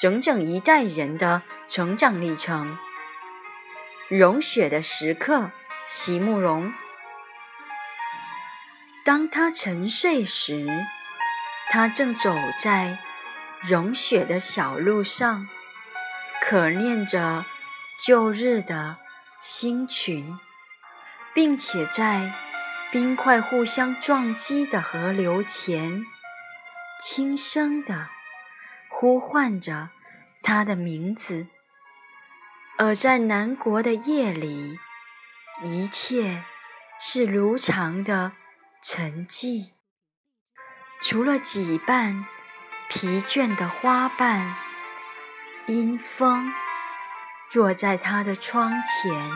整整一代人的成长历程。融雪的时刻，席慕容。当他沉睡时，他正走在融雪的小路上，可念着旧日的星群，并且在。冰块互相撞击的河流前，轻声地呼唤着他的名字。而在南国的夜里，一切是如常的沉寂，除了几瓣疲倦的花瓣，因风落在他的窗前。